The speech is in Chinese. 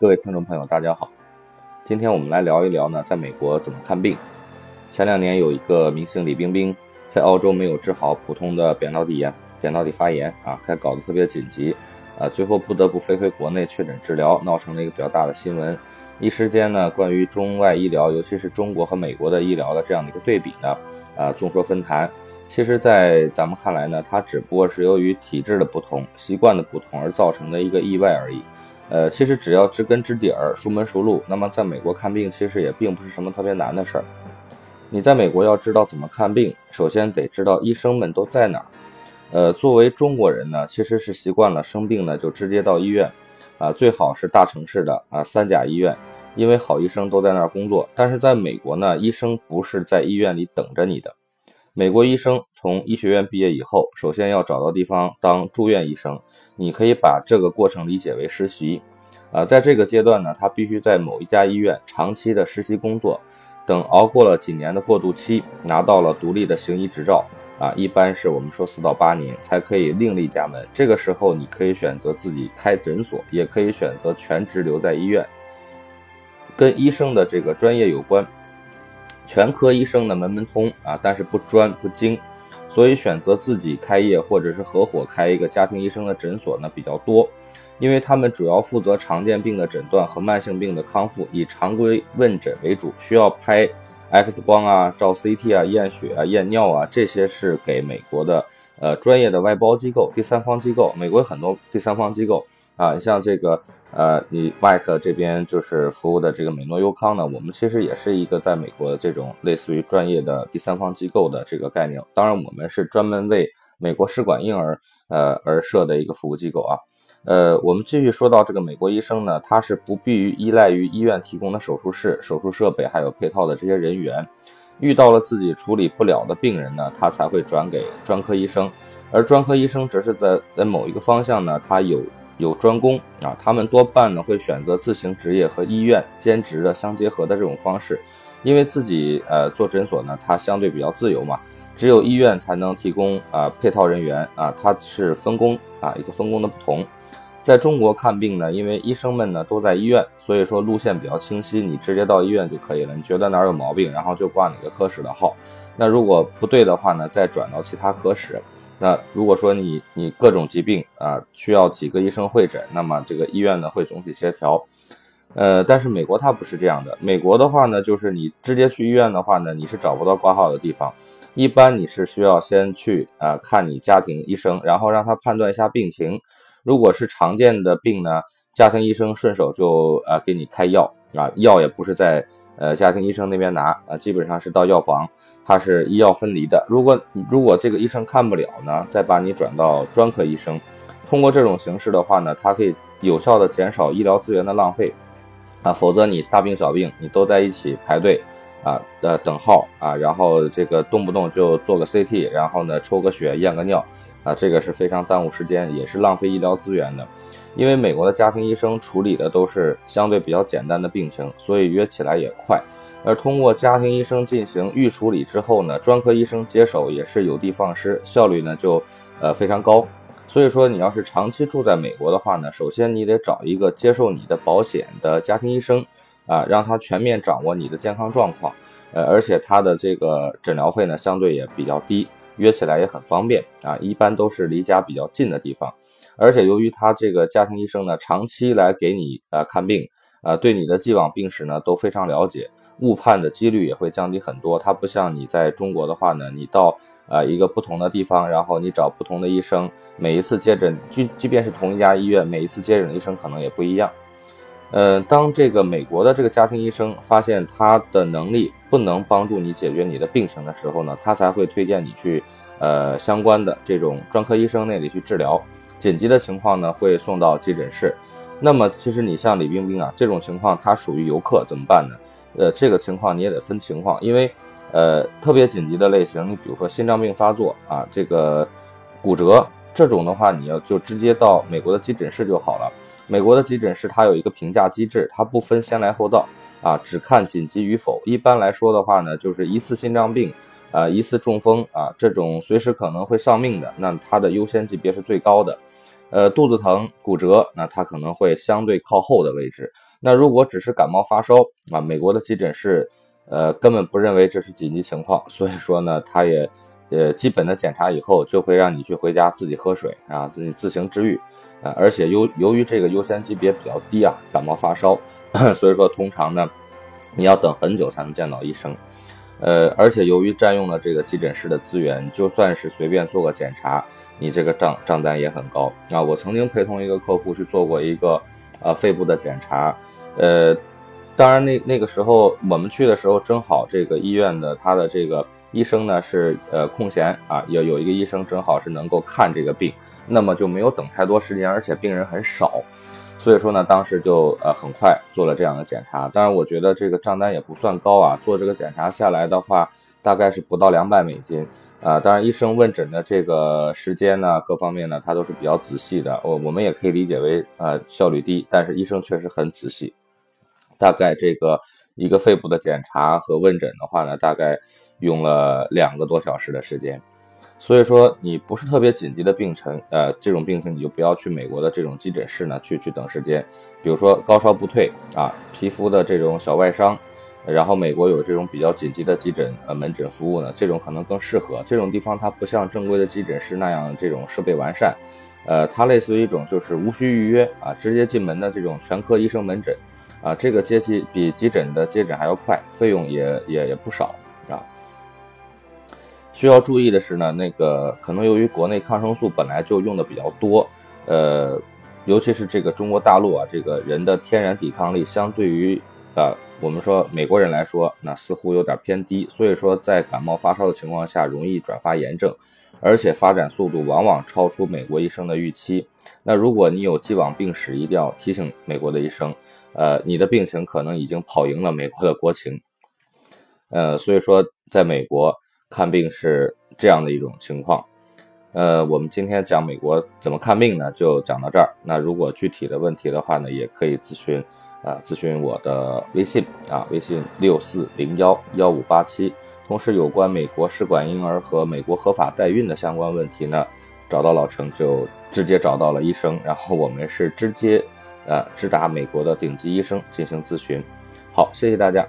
各位听众朋友，大家好。今天我们来聊一聊呢，在美国怎么看病。前两年有一个明星李冰冰，在澳洲没有治好普通的扁桃体炎、扁桃体发炎啊，还搞得特别紧急，啊，最后不得不飞回国内确诊治疗，闹成了一个比较大的新闻。一时间呢，关于中外医疗，尤其是中国和美国的医疗的这样的一个对比呢，啊，众说纷纭。其实，在咱们看来呢，它只不过是由于体质的不同、习惯的不同而造成的一个意外而已。呃，其实只要知根知底儿、熟门熟路，那么在美国看病其实也并不是什么特别难的事儿。你在美国要知道怎么看病，首先得知道医生们都在哪儿。呃，作为中国人呢，其实是习惯了生病呢就直接到医院，啊，最好是大城市的啊三甲医院，因为好医生都在那儿工作。但是在美国呢，医生不是在医院里等着你的。美国医生从医学院毕业以后，首先要找到地方当住院医生。你可以把这个过程理解为实习，啊，在这个阶段呢，他必须在某一家医院长期的实习工作，等熬过了几年的过渡期，拿到了独立的行医执照，啊，一般是我们说四到八年才可以另立家门。这个时候，你可以选择自己开诊所，也可以选择全职留在医院。跟医生的这个专业有关，全科医生的门门通啊，但是不专不精。所以选择自己开业或者是合伙开一个家庭医生的诊所呢比较多，因为他们主要负责常见病的诊断和慢性病的康复，以常规问诊为主，需要拍 X 光啊、照 CT 啊、验血啊、验尿啊，这些是给美国的呃专业的外包机构、第三方机构。美国有很多第三方机构啊，像这个。呃，你外科这边就是服务的这个美诺优康呢，我们其实也是一个在美国的这种类似于专业的第三方机构的这个概念。当然，我们是专门为美国试管婴儿呃而设的一个服务机构啊。呃，我们继续说到这个美国医生呢，他是不必于依赖于医院提供的手术室、手术设备还有配套的这些人员，遇到了自己处理不了的病人呢，他才会转给专科医生，而专科医生则是在在某一个方向呢，他有。有专攻啊，他们多半呢会选择自行执业和医院兼职的相结合的这种方式，因为自己呃做诊所呢，它相对比较自由嘛，只有医院才能提供啊配套人员啊，它是分工啊一个分工的不同。在中国看病呢，因为医生们呢都在医院，所以说路线比较清晰，你直接到医院就可以了。你觉得哪儿有毛病，然后就挂哪个科室的号，那如果不对的话呢，再转到其他科室。那如果说你你各种疾病啊需要几个医生会诊，那么这个医院呢会总体协调，呃，但是美国它不是这样的。美国的话呢，就是你直接去医院的话呢，你是找不到挂号的地方，一般你是需要先去啊看你家庭医生，然后让他判断一下病情。如果是常见的病呢，家庭医生顺手就呃给你开药啊，药也不是在呃家庭医生那边拿啊，基本上是到药房。它是医药分离的。如果如果这个医生看不了呢，再把你转到专科医生。通过这种形式的话呢，它可以有效的减少医疗资源的浪费啊。否则你大病小病你都在一起排队啊，呃等号啊，然后这个动不动就做个 CT，然后呢抽个血验个尿啊，这个是非常耽误时间，也是浪费医疗资源的。因为美国的家庭医生处理的都是相对比较简单的病情，所以约起来也快。而通过家庭医生进行预处理之后呢，专科医生接手也是有的放矢，效率呢就呃非常高。所以说你要是长期住在美国的话呢，首先你得找一个接受你的保险的家庭医生啊，让他全面掌握你的健康状况，呃，而且他的这个诊疗费呢相对也比较低，约起来也很方便啊，一般都是离家比较近的地方，而且由于他这个家庭医生呢长期来给你呃看病，呃，对你的既往病史呢都非常了解。误判的几率也会降低很多。它不像你在中国的话呢，你到呃一个不同的地方，然后你找不同的医生，每一次接诊，即即便是同一家医院，每一次接诊的医生可能也不一样。呃，当这个美国的这个家庭医生发现他的能力不能帮助你解决你的病情的时候呢，他才会推荐你去呃相关的这种专科医生那里去治疗。紧急的情况呢，会送到急诊室。那么其实你像李冰冰啊这种情况，他属于游客，怎么办呢？呃，这个情况你也得分情况，因为，呃，特别紧急的类型，你比如说心脏病发作啊，这个骨折这种的话，你要就直接到美国的急诊室就好了。美国的急诊室它有一个评价机制，它不分先来后到啊，只看紧急与否。一般来说的话呢，就是疑似心脏病，啊，疑似中风啊，这种随时可能会丧命的，那它的优先级别是最高的。呃，肚子疼、骨折，那它可能会相对靠后的位置。那如果只是感冒发烧啊，美国的急诊室呃根本不认为这是紧急情况，所以说呢，他也呃基本的检查以后就会让你去回家自己喝水啊，自己自行治愈啊，而且由由于这个优先级别比较低啊，感冒发烧，所以说通常呢你要等很久才能见到医生。呃，而且由于占用了这个急诊室的资源，就算是随便做个检查，你这个账账单也很高啊。我曾经陪同一个客户去做过一个呃肺部的检查，呃，当然那那个时候我们去的时候正好这个医院的他的这个医生呢是呃空闲啊，有有一个医生正好是能够看这个病，那么就没有等太多时间，而且病人很少。所以说呢，当时就呃很快做了这样的检查。当然，我觉得这个账单也不算高啊。做这个检查下来的话，大概是不到两百美金啊。当然，医生问诊的这个时间呢，各方面呢，他都是比较仔细的。我我们也可以理解为呃效率低，但是医生确实很仔细。大概这个一个肺部的检查和问诊的话呢，大概用了两个多小时的时间。所以说，你不是特别紧急的病程，呃，这种病情你就不要去美国的这种急诊室呢，去去等时间。比如说高烧不退啊，皮肤的这种小外伤，然后美国有这种比较紧急的急诊呃门诊服务呢，这种可能更适合。这种地方它不像正规的急诊室那样这种设备完善，呃，它类似于一种就是无需预约啊，直接进门的这种全科医生门诊，啊，这个接机比急诊的接诊还要快，费用也也也不少啊。需要注意的是呢，那个可能由于国内抗生素本来就用的比较多，呃，尤其是这个中国大陆啊，这个人的天然抵抗力相对于啊我们说美国人来说，那似乎有点偏低，所以说在感冒发烧的情况下，容易转发炎症，而且发展速度往往超出美国医生的预期。那如果你有既往病史，一定要提醒美国的医生，呃，你的病情可能已经跑赢了美国的国情，呃，所以说在美国。看病是这样的一种情况，呃，我们今天讲美国怎么看病呢？就讲到这儿。那如果具体的问题的话呢，也可以咨询，啊，咨询我的微信啊，微信六四零幺幺五八七。同时，有关美国试管婴儿和美国合法代孕的相关问题呢，找到老程就直接找到了医生，然后我们是直接，呃，直达美国的顶级医生进行咨询。好，谢谢大家。